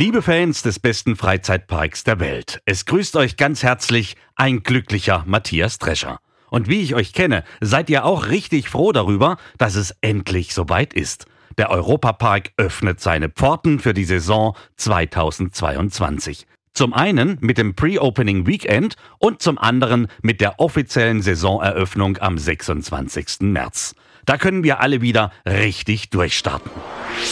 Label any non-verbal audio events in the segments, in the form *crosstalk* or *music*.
Liebe Fans des besten Freizeitparks der Welt, es grüßt euch ganz herzlich ein glücklicher Matthias Drescher. Und wie ich euch kenne, seid ihr auch richtig froh darüber, dass es endlich soweit ist. Der Europapark öffnet seine Pforten für die Saison 2022. Zum einen mit dem Pre-Opening Weekend und zum anderen mit der offiziellen Saisoneröffnung am 26. März. Da können wir alle wieder richtig durchstarten.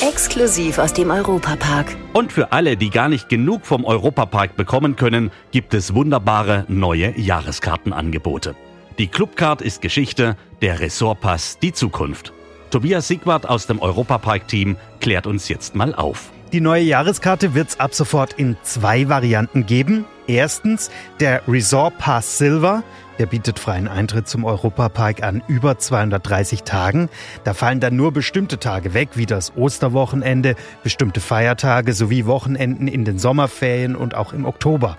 Exklusiv aus dem Europapark. Und für alle, die gar nicht genug vom Europapark bekommen können, gibt es wunderbare neue Jahreskartenangebote. Die Clubcard ist Geschichte, der Ressortpass die Zukunft. Tobias Siegwart aus dem Europapark-Team klärt uns jetzt mal auf. Die neue Jahreskarte wird es ab sofort in zwei Varianten geben. Erstens der Resort Pass Silver. Der bietet freien Eintritt zum Europapark an über 230 Tagen. Da fallen dann nur bestimmte Tage weg, wie das Osterwochenende, bestimmte Feiertage sowie Wochenenden in den Sommerferien und auch im Oktober.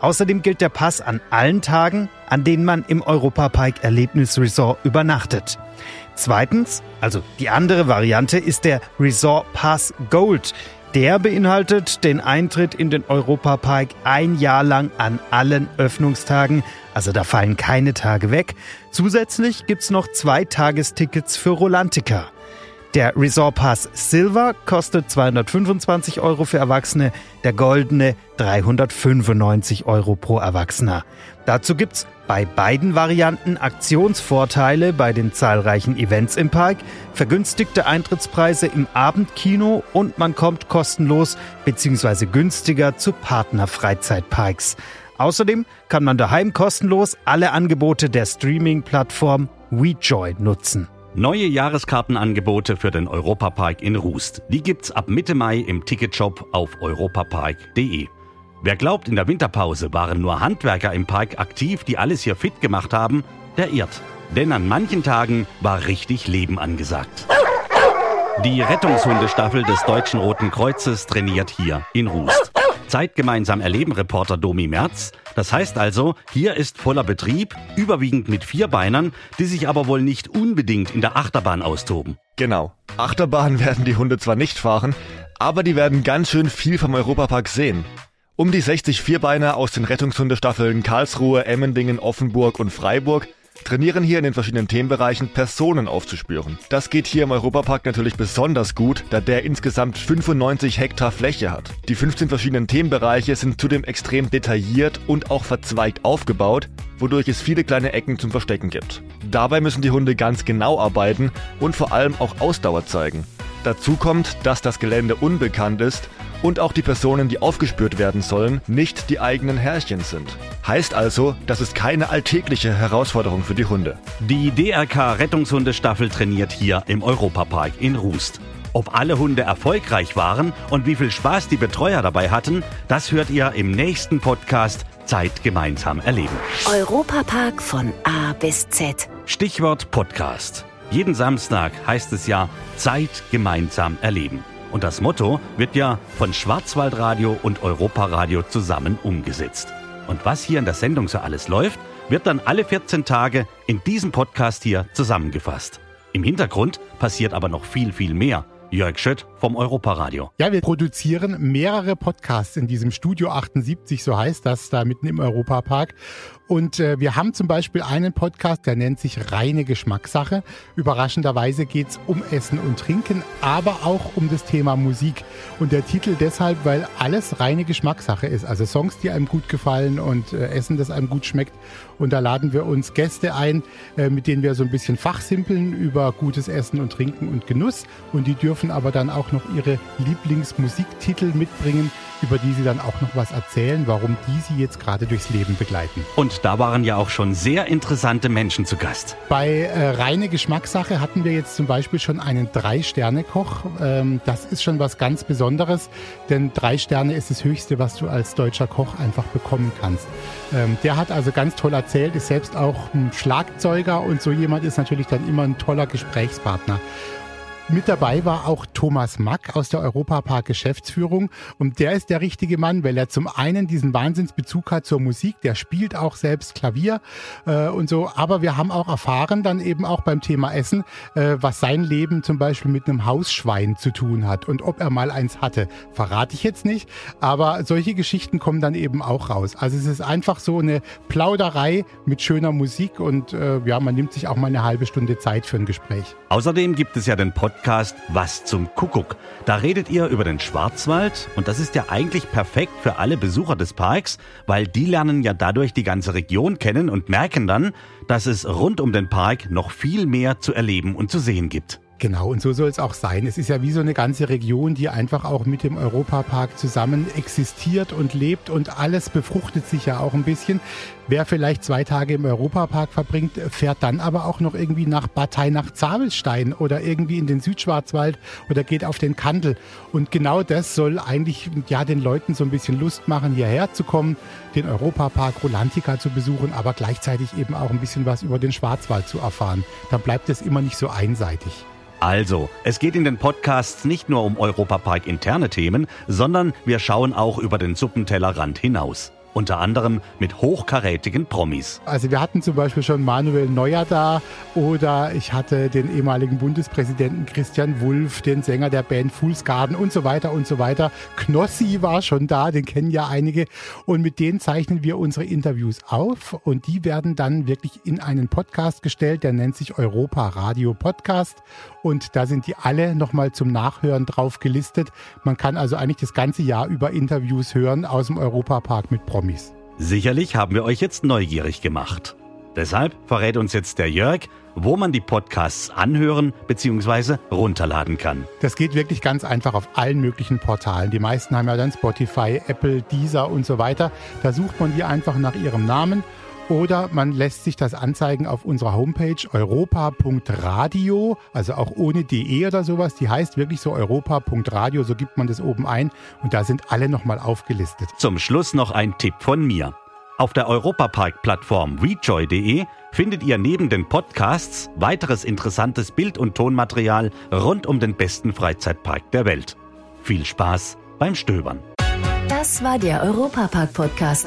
Außerdem gilt der Pass an allen Tagen, an denen man im Europapark Erlebnisresort übernachtet. Zweitens, also die andere Variante, ist der Resort Pass Gold. Der beinhaltet den Eintritt in den Europapark ein Jahr lang an allen Öffnungstagen, also da fallen keine Tage weg. Zusätzlich gibt's noch zwei Tagestickets für Rolantica. Der Resort Pass Silver kostet 225 Euro für Erwachsene, der goldene 395 Euro pro Erwachsener. Dazu gibt's bei beiden Varianten Aktionsvorteile bei den zahlreichen Events im Park, vergünstigte Eintrittspreise im Abendkino und man kommt kostenlos bzw. günstiger zu Partnerfreizeitparks. Außerdem kann man daheim kostenlos alle Angebote der Streaming-Plattform WeJoy nutzen. Neue Jahreskartenangebote für den Europapark in Rust. Die gibt's ab Mitte Mai im Ticketshop auf europapark.de. Wer glaubt, in der Winterpause waren nur Handwerker im Park aktiv, die alles hier fit gemacht haben, der irrt. Denn an manchen Tagen war richtig Leben angesagt. Die Rettungshundestaffel des Deutschen Roten Kreuzes trainiert hier in Rust. Zeitgemeinsam erleben Reporter Domi Merz. Das heißt also, hier ist voller Betrieb, überwiegend mit Vierbeinern, die sich aber wohl nicht unbedingt in der Achterbahn austoben. Genau. Achterbahn *laughs* werden die Hunde zwar nicht fahren, aber die werden ganz schön viel vom Europapark sehen. Um die 60 Vierbeiner aus den Rettungshundestaffeln Karlsruhe, Emmendingen, Offenburg und Freiburg trainieren hier in den verschiedenen Themenbereichen Personen aufzuspüren. Das geht hier im Europapark natürlich besonders gut, da der insgesamt 95 Hektar Fläche hat. Die 15 verschiedenen Themenbereiche sind zudem extrem detailliert und auch verzweigt aufgebaut, wodurch es viele kleine Ecken zum Verstecken gibt. Dabei müssen die Hunde ganz genau arbeiten und vor allem auch Ausdauer zeigen. Dazu kommt, dass das Gelände unbekannt ist und auch die Personen, die aufgespürt werden sollen, nicht die eigenen Herrchen sind. Heißt also, das ist keine alltägliche Herausforderung für die Hunde. Die DRK Rettungshundestaffel trainiert hier im Europapark in Rust. Ob alle Hunde erfolgreich waren und wie viel Spaß die Betreuer dabei hatten, das hört ihr im nächsten Podcast Zeit gemeinsam erleben. Europapark von A bis Z. Stichwort Podcast. Jeden Samstag heißt es ja Zeit gemeinsam erleben. Und das Motto wird ja von Schwarzwaldradio und Europaradio zusammen umgesetzt. Und was hier in der Sendung so alles läuft, wird dann alle 14 Tage in diesem Podcast hier zusammengefasst. Im Hintergrund passiert aber noch viel, viel mehr. Jörg Schött vom Europaradio. Ja, wir produzieren mehrere Podcasts in diesem Studio 78, so heißt das, da mitten im Europapark. Und äh, wir haben zum Beispiel einen Podcast, der nennt sich Reine Geschmackssache. Überraschenderweise geht's um Essen und Trinken, aber auch um das Thema Musik. Und der Titel deshalb, weil alles reine Geschmackssache ist. Also Songs, die einem gut gefallen und äh, Essen, das einem gut schmeckt. Und da laden wir uns Gäste ein, äh, mit denen wir so ein bisschen fachsimpeln über gutes Essen und Trinken und Genuss. Und die dürfen aber dann auch auch noch ihre Lieblingsmusiktitel mitbringen, über die sie dann auch noch was erzählen, warum die sie jetzt gerade durchs Leben begleiten. Und da waren ja auch schon sehr interessante Menschen zu Gast. Bei äh, reine Geschmackssache hatten wir jetzt zum Beispiel schon einen Drei-Sterne-Koch. Ähm, das ist schon was ganz Besonderes, denn drei Sterne ist das Höchste, was du als deutscher Koch einfach bekommen kannst. Ähm, der hat also ganz toll erzählt, ist selbst auch ein Schlagzeuger und so jemand ist natürlich dann immer ein toller Gesprächspartner. Mit dabei war auch Thomas Mack aus der Europapark Geschäftsführung und der ist der richtige Mann, weil er zum einen diesen Wahnsinnsbezug hat zur Musik, der spielt auch selbst Klavier äh, und so, aber wir haben auch erfahren dann eben auch beim Thema Essen, äh, was sein Leben zum Beispiel mit einem Hausschwein zu tun hat und ob er mal eins hatte, verrate ich jetzt nicht, aber solche Geschichten kommen dann eben auch raus. Also es ist einfach so eine Plauderei mit schöner Musik und äh, ja, man nimmt sich auch mal eine halbe Stunde Zeit für ein Gespräch. Außerdem gibt es ja den Podcast Podcast Was zum Kuckuck. Da redet ihr über den Schwarzwald und das ist ja eigentlich perfekt für alle Besucher des Parks, weil die lernen ja dadurch die ganze Region kennen und merken dann, dass es rund um den Park noch viel mehr zu erleben und zu sehen gibt. Genau, und so soll es auch sein. Es ist ja wie so eine ganze Region, die einfach auch mit dem Europapark zusammen existiert und lebt und alles befruchtet sich ja auch ein bisschen. Wer vielleicht zwei Tage im Europapark verbringt, fährt dann aber auch noch irgendwie nach Batei nach Zabelstein oder irgendwie in den Südschwarzwald oder geht auf den Kandel. Und genau das soll eigentlich ja den Leuten so ein bisschen Lust machen, hierher zu kommen, den Europapark Rolantica zu besuchen, aber gleichzeitig eben auch ein bisschen was über den Schwarzwald zu erfahren. Dann bleibt es immer nicht so einseitig. Also, es geht in den Podcasts nicht nur um Europapark interne Themen, sondern wir schauen auch über den Suppentellerrand hinaus unter anderem mit hochkarätigen Promis. Also wir hatten zum Beispiel schon Manuel Neuer da oder ich hatte den ehemaligen Bundespräsidenten Christian Wulff, den Sänger der Band Fool's Garden und so weiter und so weiter. Knossi war schon da, den kennen ja einige und mit denen zeichnen wir unsere Interviews auf und die werden dann wirklich in einen Podcast gestellt, der nennt sich Europa Radio Podcast und da sind die alle nochmal zum Nachhören drauf gelistet. Man kann also eigentlich das ganze Jahr über Interviews hören aus dem Europapark mit Promis. Promis. Sicherlich haben wir euch jetzt neugierig gemacht. Deshalb verrät uns jetzt der Jörg, wo man die Podcasts anhören bzw. runterladen kann. Das geht wirklich ganz einfach auf allen möglichen Portalen. Die meisten haben ja dann Spotify, Apple, Deezer und so weiter. Da sucht man die einfach nach ihrem Namen oder man lässt sich das anzeigen auf unserer Homepage europa.radio, also auch ohne de oder sowas. Die heißt wirklich so europa.radio, so gibt man das oben ein und da sind alle nochmal aufgelistet. Zum Schluss noch ein Tipp von mir. Auf der Europapark-Plattform rejoy.de findet ihr neben den Podcasts weiteres interessantes Bild- und Tonmaterial rund um den besten Freizeitpark der Welt. Viel Spaß beim Stöbern. Das war der Europapark-Podcast.